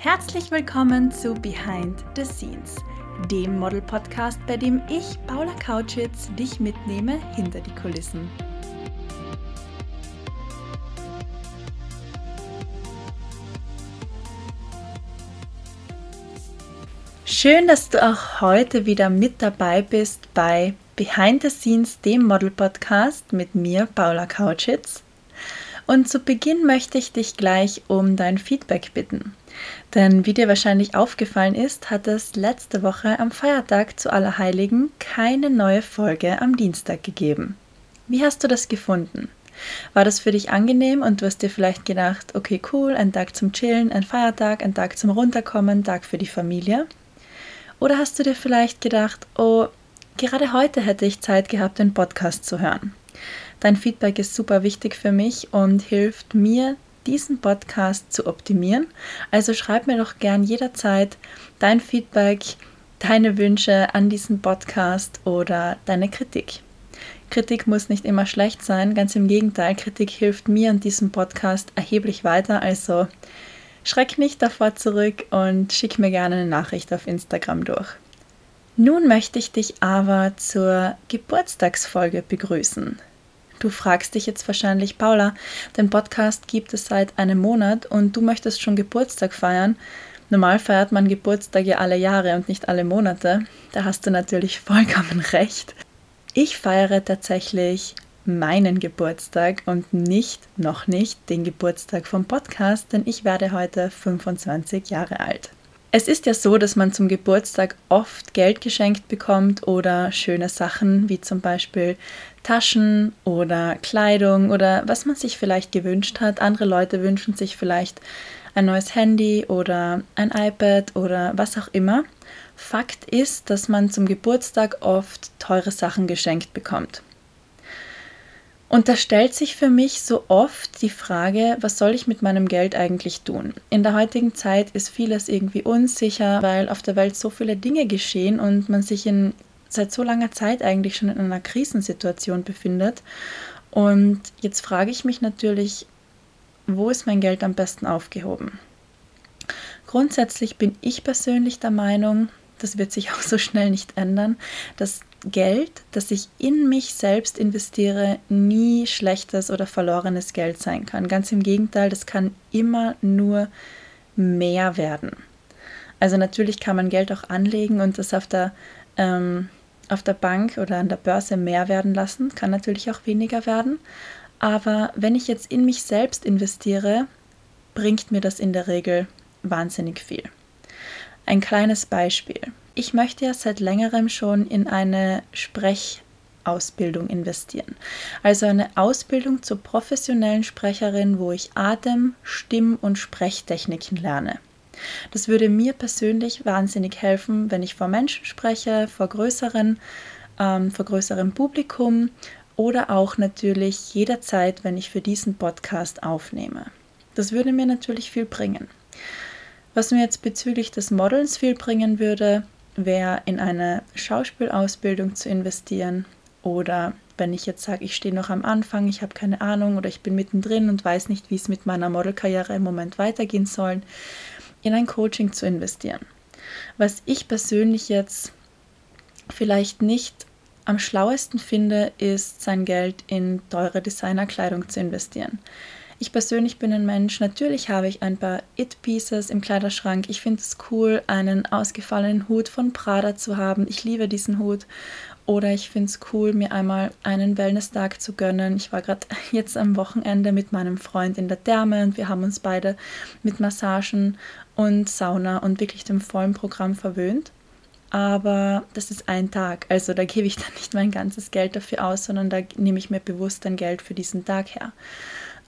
Herzlich willkommen zu Behind the Scenes, dem Model-Podcast, bei dem ich, Paula Kautschitz, dich mitnehme hinter die Kulissen. Schön, dass du auch heute wieder mit dabei bist bei Behind the Scenes, dem Model-Podcast mit mir, Paula Kautschitz. Und zu Beginn möchte ich dich gleich um dein Feedback bitten. Denn wie dir wahrscheinlich aufgefallen ist, hat es letzte Woche am Feiertag zu Allerheiligen keine neue Folge am Dienstag gegeben. Wie hast du das gefunden? War das für dich angenehm und du hast dir vielleicht gedacht, okay, cool, ein Tag zum Chillen, ein Feiertag, ein Tag zum Runterkommen, Tag für die Familie? Oder hast du dir vielleicht gedacht, oh, gerade heute hätte ich Zeit gehabt, den Podcast zu hören? Dein Feedback ist super wichtig für mich und hilft mir, diesen Podcast zu optimieren. Also schreib mir doch gern jederzeit dein Feedback, deine Wünsche an diesen Podcast oder deine Kritik. Kritik muss nicht immer schlecht sein, ganz im Gegenteil, Kritik hilft mir und diesem Podcast erheblich weiter. Also schreck nicht davor zurück und schick mir gerne eine Nachricht auf Instagram durch. Nun möchte ich dich aber zur Geburtstagsfolge begrüßen. Du fragst dich jetzt wahrscheinlich, Paula, den Podcast gibt es seit einem Monat und du möchtest schon Geburtstag feiern. Normal feiert man Geburtstag ja alle Jahre und nicht alle Monate. Da hast du natürlich vollkommen recht. Ich feiere tatsächlich meinen Geburtstag und nicht, noch nicht, den Geburtstag vom Podcast, denn ich werde heute 25 Jahre alt. Es ist ja so, dass man zum Geburtstag oft Geld geschenkt bekommt oder schöne Sachen wie zum Beispiel Taschen oder Kleidung oder was man sich vielleicht gewünscht hat. Andere Leute wünschen sich vielleicht ein neues Handy oder ein iPad oder was auch immer. Fakt ist, dass man zum Geburtstag oft teure Sachen geschenkt bekommt. Und da stellt sich für mich so oft die Frage, was soll ich mit meinem Geld eigentlich tun? In der heutigen Zeit ist vieles irgendwie unsicher, weil auf der Welt so viele Dinge geschehen und man sich in seit so langer Zeit eigentlich schon in einer Krisensituation befindet. Und jetzt frage ich mich natürlich, wo ist mein Geld am besten aufgehoben? Grundsätzlich bin ich persönlich der Meinung, das wird sich auch so schnell nicht ändern, dass Geld, das ich in mich selbst investiere, nie schlechtes oder verlorenes Geld sein kann. Ganz im Gegenteil, das kann immer nur mehr werden. Also natürlich kann man Geld auch anlegen und das auf der, ähm, auf der Bank oder an der Börse mehr werden lassen, kann natürlich auch weniger werden. Aber wenn ich jetzt in mich selbst investiere, bringt mir das in der Regel wahnsinnig viel. Ein kleines Beispiel. Ich möchte ja seit längerem schon in eine Sprechausbildung investieren. Also eine Ausbildung zur professionellen Sprecherin, wo ich Atem-, Stimm- und Sprechtechniken lerne. Das würde mir persönlich wahnsinnig helfen, wenn ich vor Menschen spreche, vor größeren, ähm, vor größerem Publikum oder auch natürlich jederzeit, wenn ich für diesen Podcast aufnehme. Das würde mir natürlich viel bringen. Was mir jetzt bezüglich des Modelns viel bringen würde, wäre in eine Schauspielausbildung zu investieren oder wenn ich jetzt sage, ich stehe noch am Anfang, ich habe keine Ahnung oder ich bin mittendrin und weiß nicht, wie es mit meiner Modelkarriere im Moment weitergehen soll, in ein Coaching zu investieren. Was ich persönlich jetzt vielleicht nicht am schlauesten finde, ist sein Geld in teure Designerkleidung zu investieren. Ich persönlich bin ein Mensch, natürlich habe ich ein paar It-Pieces im Kleiderschrank. Ich finde es cool, einen ausgefallenen Hut von Prada zu haben. Ich liebe diesen Hut. Oder ich finde es cool, mir einmal einen Wellness-Tag zu gönnen. Ich war gerade jetzt am Wochenende mit meinem Freund in der Therme und wir haben uns beide mit Massagen und Sauna und wirklich dem vollen Programm verwöhnt. Aber das ist ein Tag. Also da gebe ich dann nicht mein ganzes Geld dafür aus, sondern da nehme ich mir bewusst ein Geld für diesen Tag her.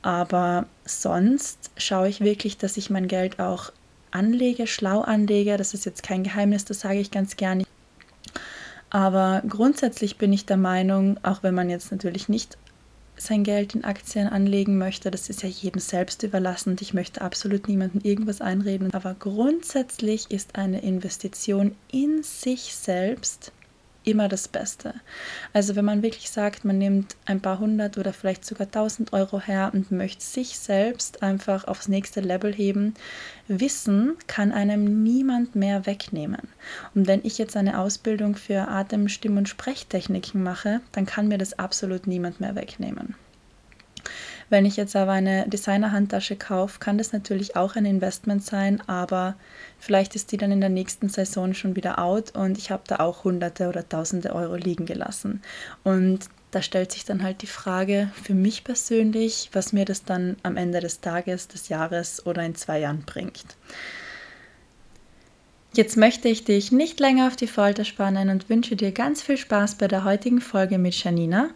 Aber sonst schaue ich wirklich, dass ich mein Geld auch anlege, schlau anlege. Das ist jetzt kein Geheimnis, das sage ich ganz gerne. Aber grundsätzlich bin ich der Meinung, auch wenn man jetzt natürlich nicht sein Geld in Aktien anlegen möchte, das ist ja jedem selbst überlassen und ich möchte absolut niemandem irgendwas einreden. Aber grundsätzlich ist eine Investition in sich selbst immer das Beste. Also wenn man wirklich sagt, man nimmt ein paar hundert oder vielleicht sogar tausend Euro her und möchte sich selbst einfach aufs nächste Level heben, Wissen kann einem niemand mehr wegnehmen. Und wenn ich jetzt eine Ausbildung für Atem-, Stimm- und Sprechtechniken mache, dann kann mir das absolut niemand mehr wegnehmen. Wenn ich jetzt aber eine Designer-Handtasche kaufe, kann das natürlich auch ein Investment sein, aber vielleicht ist die dann in der nächsten Saison schon wieder out und ich habe da auch Hunderte oder Tausende Euro liegen gelassen. Und da stellt sich dann halt die Frage für mich persönlich, was mir das dann am Ende des Tages, des Jahres oder in zwei Jahren bringt. Jetzt möchte ich dich nicht länger auf die Folter spannen und wünsche dir ganz viel Spaß bei der heutigen Folge mit Janina.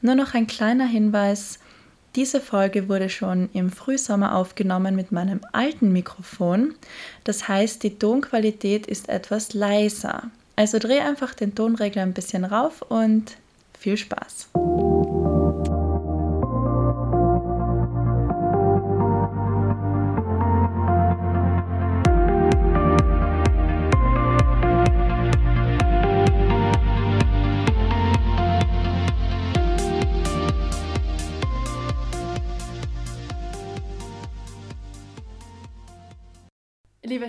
Nur noch ein kleiner Hinweis, diese Folge wurde schon im Frühsommer aufgenommen mit meinem alten Mikrofon. Das heißt, die Tonqualität ist etwas leiser. Also dreh einfach den Tonregler ein bisschen rauf und viel Spaß.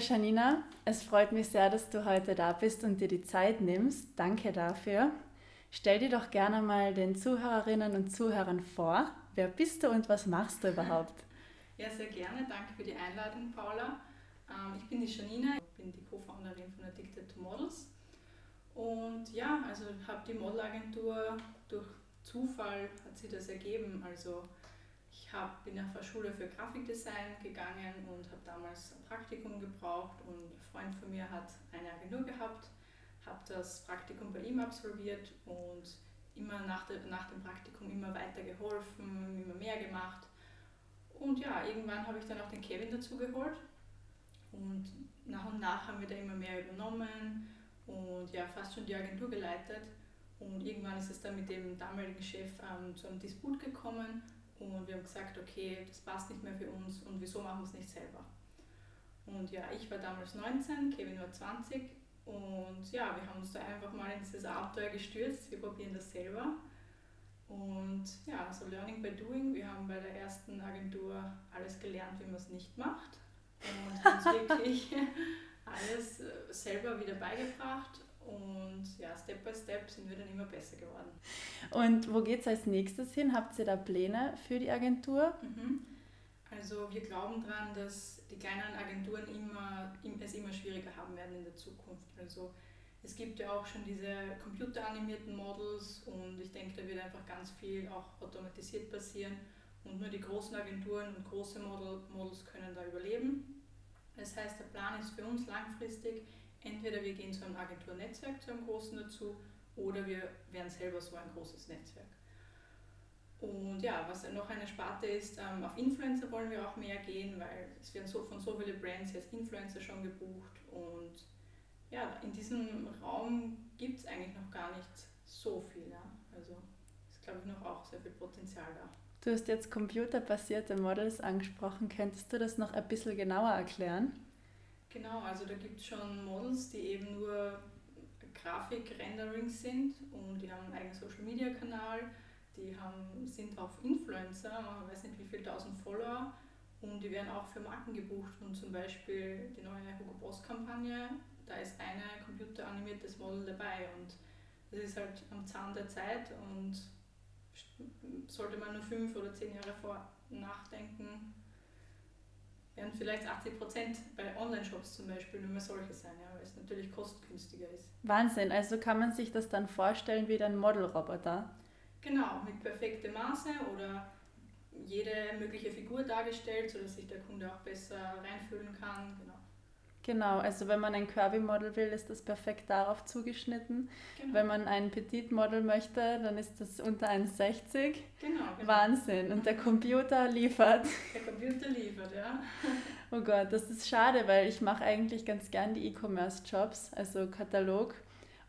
Janina, es freut mich sehr, dass du heute da bist und dir die Zeit nimmst. Danke dafür. Stell dir doch gerne mal den Zuhörerinnen und Zuhörern vor. Wer bist du und was machst du überhaupt? Ja, sehr gerne. Danke für die Einladung, Paula. Ähm, ich bin die Janina, ich bin die Co-Founderin von Addicted to Models. Und ja, also habe die Modelagentur durch Zufall hat sie das ergeben. Also ich hab, bin nach der Schule für Grafikdesign gegangen und habe damals ein Praktikum gebraucht und ein Freund von mir hat eine Agentur gehabt, habe das Praktikum bei ihm absolviert und immer nach, der, nach dem Praktikum immer weiter geholfen, immer mehr gemacht. Und ja, irgendwann habe ich dann auch den Kevin dazu geholt und nach und nach haben wir da immer mehr übernommen und ja, fast schon die Agentur geleitet. Und irgendwann ist es dann mit dem damaligen Chef ähm, zu einem Disput gekommen und wir haben gesagt, okay, das passt nicht mehr für uns und wieso machen wir es nicht selber? Und ja, ich war damals 19, Kevin war 20 und ja, wir haben uns da einfach mal in dieses Abenteuer gestürzt, wir probieren das selber. Und ja, so Learning by Doing. Wir haben bei der ersten Agentur alles gelernt, wie man es nicht macht und haben uns wirklich alles äh, selber wieder beigebracht und ja, Step by Step sind wir dann immer besser geworden. Und wo geht es als nächstes hin? Habt ihr da Pläne für die Agentur? Mhm. Also wir glauben daran, dass die kleineren Agenturen immer, es immer schwieriger haben werden in der Zukunft. Also es gibt ja auch schon diese computeranimierten Models und ich denke, da wird einfach ganz viel auch automatisiert passieren und nur die großen Agenturen und große Model, Models können da überleben. Das heißt, der Plan ist für uns langfristig, entweder wir gehen zu einem Agenturnetzwerk, zu einem großen dazu, oder wir werden selber so ein großes Netzwerk. Und ja, was noch eine Sparte ist, ähm, auf Influencer wollen wir auch mehr gehen, weil es werden so, von so vielen Brands jetzt Influencer schon gebucht und ja, in diesem Raum gibt es eigentlich noch gar nicht so viel. Ja? Also ist, glaube ich, noch auch sehr viel Potenzial da. Du hast jetzt computerbasierte Models angesprochen. Könntest du das noch ein bisschen genauer erklären? Genau, also da gibt es schon Models, die eben nur Grafik-Renderings sind und die haben einen eigenen Social-Media-Kanal, die haben, sind auch Influencer, man weiß nicht wie viele tausend Follower und die werden auch für Marken gebucht und zum Beispiel die neue Hugo Boss-Kampagne, da ist eine computeranimiertes Model dabei und das ist halt am Zahn der Zeit und sollte man nur fünf oder zehn Jahre vor nachdenken, werden vielleicht 80 Prozent bei Online-Shops zum Beispiel nur mehr solche sein, ja, weil es natürlich kostengünstiger ist. Wahnsinn, also kann man sich das dann vorstellen wie ein Modelroboter? Genau, mit perfektem Maße oder jede mögliche Figur dargestellt, sodass sich der Kunde auch besser reinfühlen kann. Genau. Genau, also wenn man ein Curvy-Model will, ist das perfekt darauf zugeschnitten. Genau. Wenn man ein Petit-Model möchte, dann ist das unter 1,60. Genau, genau. Wahnsinn. Und der Computer liefert. Der Computer liefert, ja. oh Gott, das ist schade, weil ich mache eigentlich ganz gern die E-Commerce-Jobs, also Katalog.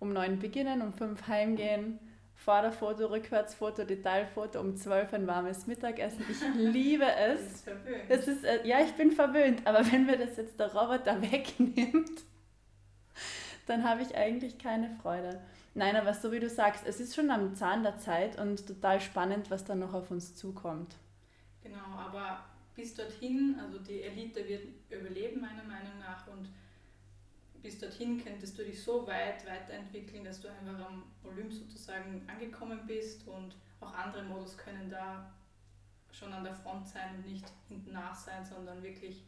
Um neun beginnen, um fünf heimgehen Vorderfoto, Rückwärtsfoto, Detailfoto, um 12 ein warmes Mittagessen. Ich liebe es. Es ist, äh, ja, ich bin verwöhnt, aber wenn mir das jetzt der Roboter wegnimmt, dann habe ich eigentlich keine Freude. Nein, aber so wie du sagst, es ist schon am Zahn der Zeit und total spannend, was da noch auf uns zukommt. Genau, aber bis dorthin, also die Elite wird überleben meiner Meinung nach und bis dorthin könntest du dich so weit weiterentwickeln, dass du einfach am Olymp sozusagen angekommen bist und auch andere Models können da schon an der Front sein und nicht hinten nach sein, sondern wirklich,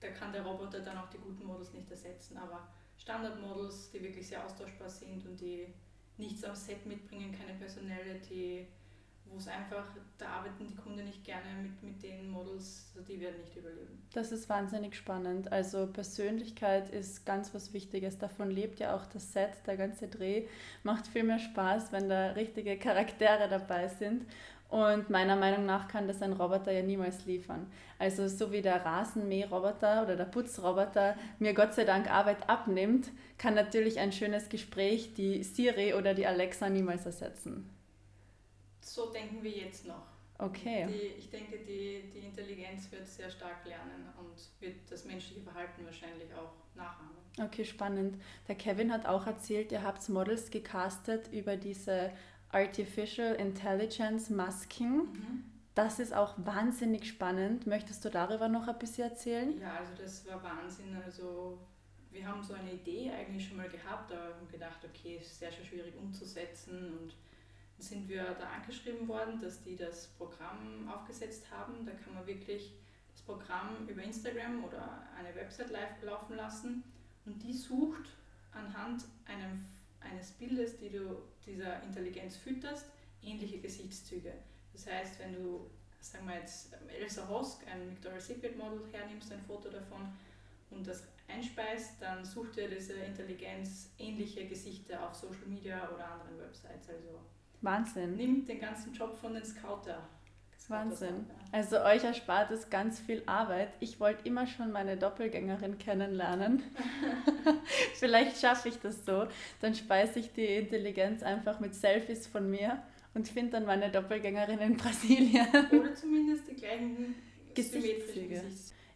da kann der Roboter dann auch die guten Models nicht ersetzen, aber Standardmodels, die wirklich sehr austauschbar sind und die nichts am Set mitbringen, keine Personality, wo es einfach, da arbeiten die Kunden nicht gerne mit, mit den Models, also die werden nicht überleben. Das ist wahnsinnig spannend. Also Persönlichkeit ist ganz was Wichtiges. Davon lebt ja auch das Set, der ganze Dreh. Macht viel mehr Spaß, wenn da richtige Charaktere dabei sind. Und meiner Meinung nach kann das ein Roboter ja niemals liefern. Also so wie der Rasenmäherroboter oder der Putzroboter mir Gott sei Dank Arbeit abnimmt, kann natürlich ein schönes Gespräch die Siri oder die Alexa niemals ersetzen. So denken wir jetzt noch. Okay. Die, ich denke, die, die Intelligenz wird sehr stark lernen und wird das menschliche Verhalten wahrscheinlich auch nachahmen. Okay, spannend. Der Kevin hat auch erzählt, ihr habt Models gecastet über diese Artificial Intelligence Masking. Mhm. Das ist auch wahnsinnig spannend. Möchtest du darüber noch ein bisschen erzählen? Ja, also das war Wahnsinn. Also wir haben so eine Idee eigentlich schon mal gehabt, aber haben gedacht, okay, ist sehr, sehr schwierig umzusetzen und sind wir da angeschrieben worden, dass die das Programm aufgesetzt haben. Da kann man wirklich das Programm über Instagram oder eine Website live laufen lassen und die sucht anhand einem eines Bildes, die du dieser Intelligenz fütterst, ähnliche Gesichtszüge. Das heißt, wenn du, sagen wir jetzt, Elsa Hosk, ein Victoria's Secret Model, hernimmst, ein Foto davon und das einspeist, dann sucht dir diese Intelligenz ähnliche Gesichter auf Social Media oder anderen Websites. Also Wahnsinn. Nimmt den ganzen Job von den Scouter Wahnsinn. Also euch erspart es ganz viel Arbeit. Ich wollte immer schon meine Doppelgängerin kennenlernen. Vielleicht schaffe ich das so. Dann speise ich die Intelligenz einfach mit Selfies von mir und finde dann meine Doppelgängerin in Brasilien. Oder zumindest die gleichen Gesichtszüge.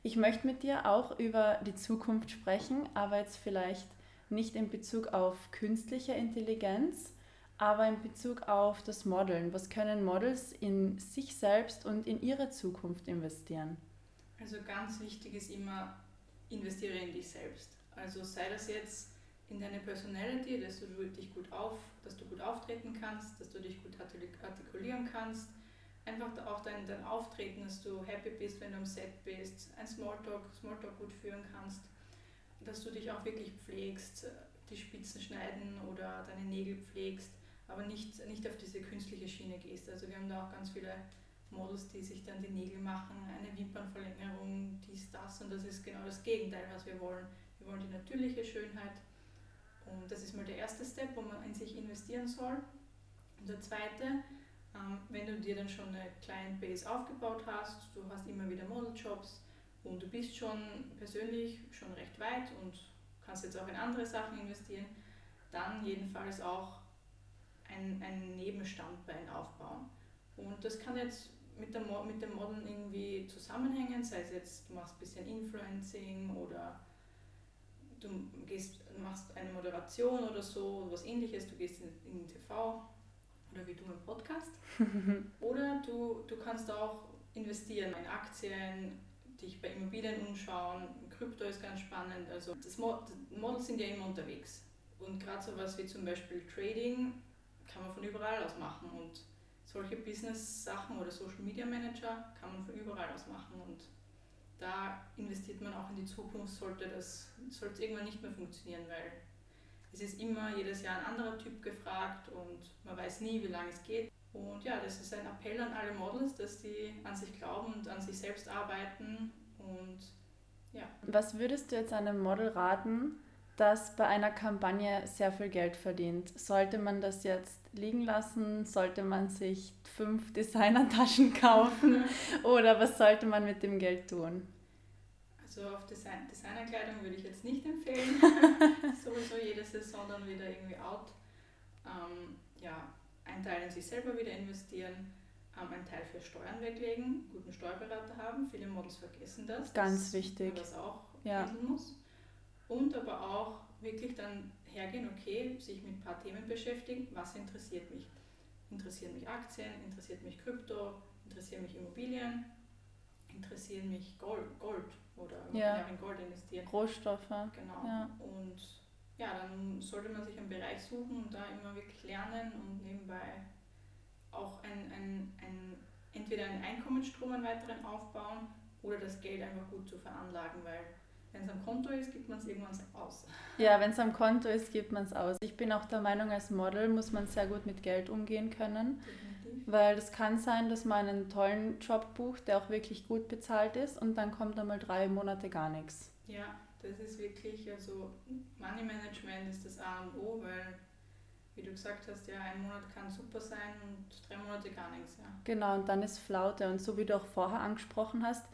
Ich möchte mit dir auch über die Zukunft sprechen, aber jetzt vielleicht nicht in Bezug auf künstliche Intelligenz, aber in Bezug auf das Modeln, was können Models in sich selbst und in ihre Zukunft investieren? Also ganz wichtig ist immer, investiere in dich selbst. Also sei das jetzt in deine Personality, dass du dich gut auf, dass du gut auftreten kannst, dass du dich gut artikulieren kannst. Einfach auch dein, dein Auftreten, dass du happy bist, wenn du am Set bist, ein Smalltalk, Smalltalk gut führen kannst, dass du dich auch wirklich pflegst, die Spitzen schneiden oder deine Nägel pflegst aber nicht, nicht auf diese künstliche Schiene gehst. Also wir haben da auch ganz viele Models, die sich dann die Nägel machen, eine Wimpernverlängerung, dies, das und das ist genau das Gegenteil, was wir wollen. Wir wollen die natürliche Schönheit und das ist mal der erste Step, wo man in sich investieren soll. Und der zweite, ähm, wenn du dir dann schon eine Client Base aufgebaut hast, du hast immer wieder Modeljobs und du bist schon persönlich schon recht weit und kannst jetzt auch in andere Sachen investieren, dann jedenfalls auch ein, ein Nebenstandbein aufbauen. Und das kann jetzt mit, der, mit dem Modeln irgendwie zusammenhängen, sei es jetzt, du machst ein bisschen Influencing oder du gehst, machst eine Moderation oder so, was ähnliches, du gehst in, in TV oder wie du im Podcast. oder du, du kannst auch investieren in Aktien, dich bei Immobilien umschauen, Krypto ist ganz spannend. Also das Mo Models sind ja immer unterwegs. Und gerade so was wie zum Beispiel Trading kann man von überall aus machen und solche Business-Sachen oder Social Media Manager kann man von überall aus machen und da investiert man auch in die Zukunft, sollte das sollte irgendwann nicht mehr funktionieren, weil es ist immer jedes Jahr ein anderer Typ gefragt und man weiß nie, wie lange es geht. Und ja, das ist ein Appell an alle Models, dass die an sich glauben und an sich selbst arbeiten und ja. Was würdest du jetzt einem Model raten, das bei einer Kampagne sehr viel Geld verdient? Sollte man das jetzt liegen lassen? Sollte man sich fünf Designertaschen kaufen oder was sollte man mit dem Geld tun? Also auf Design Designerkleidung würde ich jetzt nicht empfehlen. Sowieso jede Saison dann wieder irgendwie out. Ähm, ja, ein Teil in sich selber wieder investieren, ähm, einen Teil für Steuern weglegen, guten Steuerberater haben. Viele Models vergessen das. Ganz wichtig. Man das auch ja. muss. Und aber auch wirklich dann hergehen, okay, sich mit ein paar Themen beschäftigen, was interessiert mich? Interessieren mich Aktien, interessiert mich Krypto, interessieren mich Immobilien, interessieren mich Gold, Gold oder ja. in Gold investieren. Rohstoffe. Genau. Ja. Und ja, dann sollte man sich einen Bereich suchen und da immer wirklich lernen und nebenbei auch ein, ein, ein, entweder einen Einkommensstrom, einen weiteren aufbauen oder das Geld einfach gut zu veranlagen, weil wenn es am Konto ist, gibt man es irgendwann aus. Ja, wenn es am Konto ist, gibt man es aus. Ich bin auch der Meinung, als Model muss man sehr gut mit Geld umgehen können. Definitiv. Weil es kann sein, dass man einen tollen Job bucht, der auch wirklich gut bezahlt ist und dann kommt einmal drei Monate gar nichts. Ja, das ist wirklich, also Money Management ist das A und O, weil wie du gesagt hast, ja, ein Monat kann super sein und drei Monate gar nichts. Ja. Genau, und dann ist Flaute. Und so wie du auch vorher angesprochen hast,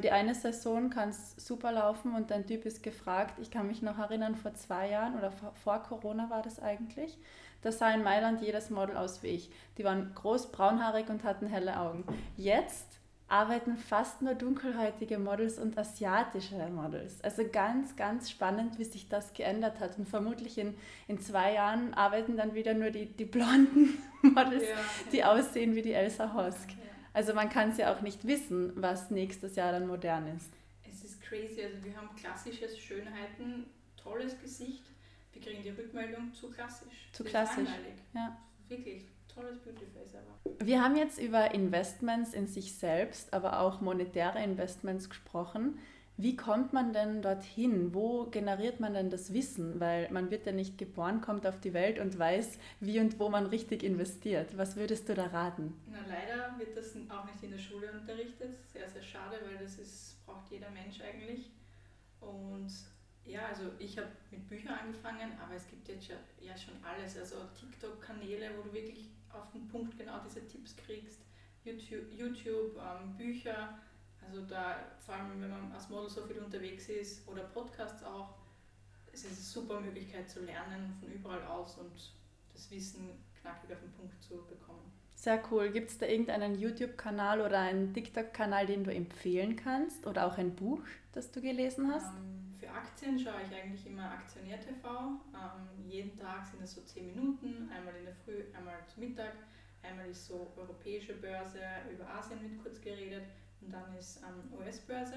die eine Saison kann es super laufen und dein Typ ist gefragt. Ich kann mich noch erinnern, vor zwei Jahren oder vor, Corona war das eigentlich. Da sah in Mailand jedes Model aus wie ich. Die waren groß, braunhaarig und hatten helle Augen. Jetzt arbeiten fast nur dunkelhäutige Models und asiatische Models. Also ganz, ganz spannend, wie sich das geändert hat. Und vermutlich in, in zwei Jahren arbeiten dann wieder nur die, die blonden Models, ja, die aussehen wie die Elsa Hosk. Ja, also man kann es ja auch nicht wissen, was nächstes Jahr dann modern ist. Es ist crazy. Also wir haben klassische Schönheiten, tolles Gesicht. Wir kriegen die Rückmeldung zu klassisch. Zu klassisch. Ja. Wirklich tolles Beautyface aber. Wir haben jetzt über Investments in sich selbst, aber auch monetäre Investments gesprochen. Wie kommt man denn dorthin? Wo generiert man denn das Wissen? Weil man wird ja nicht geboren, kommt auf die Welt und weiß, wie und wo man richtig investiert. Was würdest du da raten? Na, leider wird das auch nicht in der Schule unterrichtet. Sehr, sehr schade, weil das ist, braucht jeder Mensch eigentlich. Und ja, also ich habe mit Büchern angefangen, aber es gibt jetzt ja schon alles. Also TikTok-Kanäle, wo du wirklich auf den Punkt genau diese Tipps kriegst, YouTube, YouTube ähm, Bücher, also da, vor allem wenn man als Model so viel unterwegs ist oder Podcasts auch, es ist eine super Möglichkeit zu lernen von überall aus und das Wissen knackig auf den Punkt zu bekommen. Sehr cool. Gibt es da irgendeinen YouTube-Kanal oder einen TikTok-Kanal, den du empfehlen kannst? Oder auch ein Buch, das du gelesen hast? Ähm, für Aktien schaue ich eigentlich immer Aktionär TV. Ähm, jeden Tag sind es so 10 Minuten, einmal in der Früh, einmal zu Mittag. Einmal ist so europäische Börse, über Asien wird kurz geredet und dann ist ähm, US-Börse.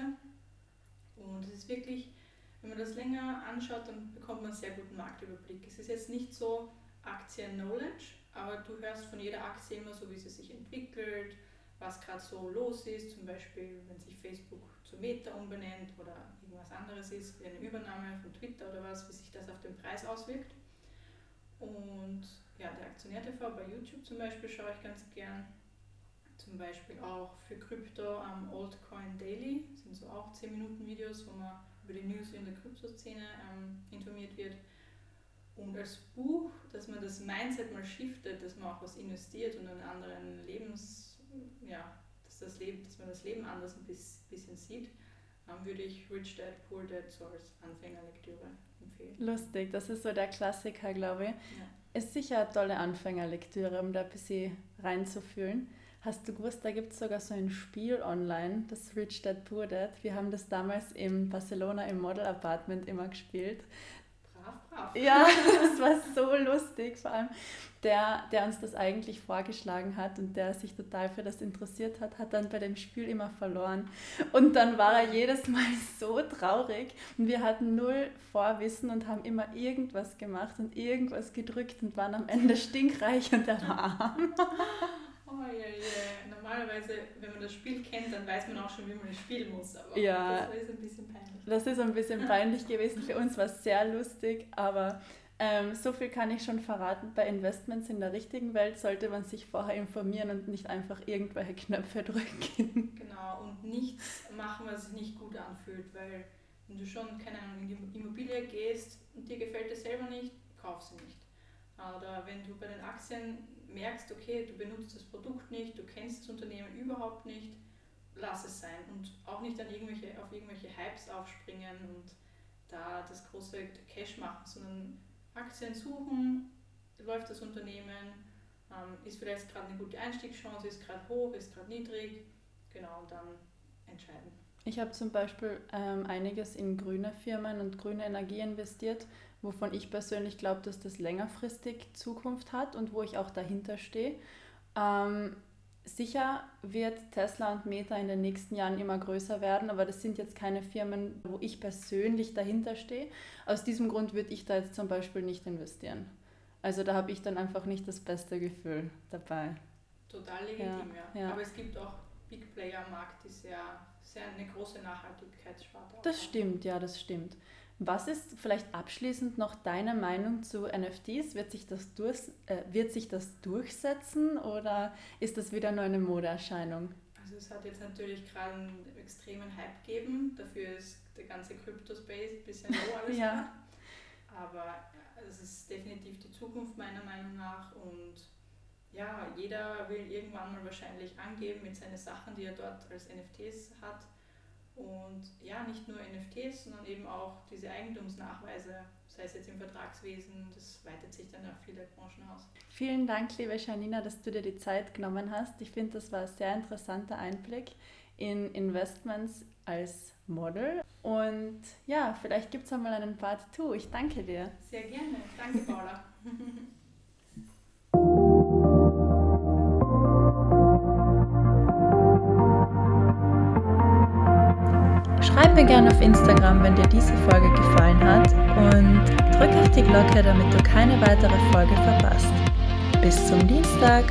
Und es ist wirklich, wenn man das länger anschaut, dann bekommt man einen sehr guten Marktüberblick. Es ist jetzt nicht so Aktien-Knowledge, aber du hörst von jeder Aktie immer so, wie sie sich entwickelt, was gerade so los ist, zum Beispiel wenn sich Facebook zu Meta umbenennt oder irgendwas anderes ist, wie eine Übernahme von Twitter oder was, wie sich das auf den Preis auswirkt. Und ja, der Aktionär TV bei YouTube zum Beispiel schaue ich ganz gern. Zum Beispiel auch für Krypto am Altcoin Daily, das sind so auch 10 Minuten Videos, wo man über die News in der Kryptoszene ähm, informiert wird. Und als Buch, dass man das Mindset mal shiftet, dass man auch was investiert und einen anderen Lebens, ja, dass, das Leben, dass man das Leben anders ein bisschen sieht, ähm, würde ich Rich Dad, Poor Dad so als Anfängerlektüre empfehlen. Lustig, das ist so der Klassiker, glaube ich. Ja. Ist sicher eine tolle Anfängerlektüre, um da ein bisschen reinzufühlen. Hast du gewusst, da gibt es sogar so ein Spiel online, das Rich Dad Poor Dad. Wir haben das damals in Barcelona im Model Apartment immer gespielt brav. Ja, das war so lustig, vor allem der, der uns das eigentlich vorgeschlagen hat und der sich total für das interessiert hat, hat dann bei dem Spiel immer verloren. Und dann war er jedes Mal so traurig und wir hatten null Vorwissen und haben immer irgendwas gemacht und irgendwas gedrückt und waren am Ende stinkreich und er war arm. Oh ja, ja. Normalerweise, wenn man das Spiel kennt, dann weiß man auch schon, wie man es spielen muss. Aber ja, das ist ein bisschen peinlich. Das ist ein bisschen peinlich gewesen. Für uns war es sehr lustig, aber ähm, so viel kann ich schon verraten. Bei Investments in der richtigen Welt sollte man sich vorher informieren und nicht einfach irgendwelche Knöpfe drücken. Genau, und nichts machen, was sich nicht gut anfühlt, weil wenn du schon, keine Ahnung, in die Immobilie gehst und dir gefällt es selber nicht, kauf sie nicht. Oder wenn du bei den Aktien merkst, okay, du benutzt das Produkt nicht, du kennst das Unternehmen überhaupt nicht, lass es sein und auch nicht an irgendwelche, auf irgendwelche Hypes aufspringen und da das große Cash machen, sondern Aktien suchen, läuft das Unternehmen, ähm, ist vielleicht gerade eine gute Einstiegschance, ist gerade hoch, ist gerade niedrig, genau, und dann entscheiden. Ich habe zum Beispiel ähm, einiges in grüne Firmen und grüne Energie investiert, wovon ich persönlich glaube, dass das längerfristig Zukunft hat und wo ich auch dahinter stehe. Ähm, sicher wird Tesla und Meta in den nächsten Jahren immer größer werden, aber das sind jetzt keine Firmen, wo ich persönlich dahinter stehe. Aus diesem Grund würde ich da jetzt zum Beispiel nicht investieren. Also da habe ich dann einfach nicht das beste Gefühl dabei. Total legitim, ja. ja. Aber es gibt auch Big Player am Markt, die sehr, sehr eine große Nachhaltigkeitssparte. Das stimmt, ja, das stimmt. Was ist vielleicht abschließend noch deine Meinung zu NFTs? Wird sich das, durch, äh, wird sich das durchsetzen oder ist das wieder nur eine Modeerscheinung? Also es hat jetzt natürlich gerade einen extremen Hype gegeben. Dafür ist der ganze Crypto-Space ein bisschen low alles. ja. Aber es ist definitiv die Zukunft meiner Meinung nach und ja, jeder will irgendwann mal wahrscheinlich angeben mit seinen Sachen, die er dort als NFTs hat und ja, nicht nur NFTs, sondern eben auch diese Eigentumsnachweise, sei es jetzt im Vertragswesen, das weitet sich dann auf viele Branchen aus. Vielen Dank, liebe Janina, dass du dir die Zeit genommen hast. Ich finde, das war ein sehr interessanter Einblick in Investments als Model. Und ja, vielleicht gibt es einmal einen Part 2. Ich danke dir. Sehr gerne. Danke, Paula. gerne auf Instagram, wenn dir diese Folge gefallen hat und drück auf die Glocke, damit du keine weitere Folge verpasst. Bis zum Dienstag!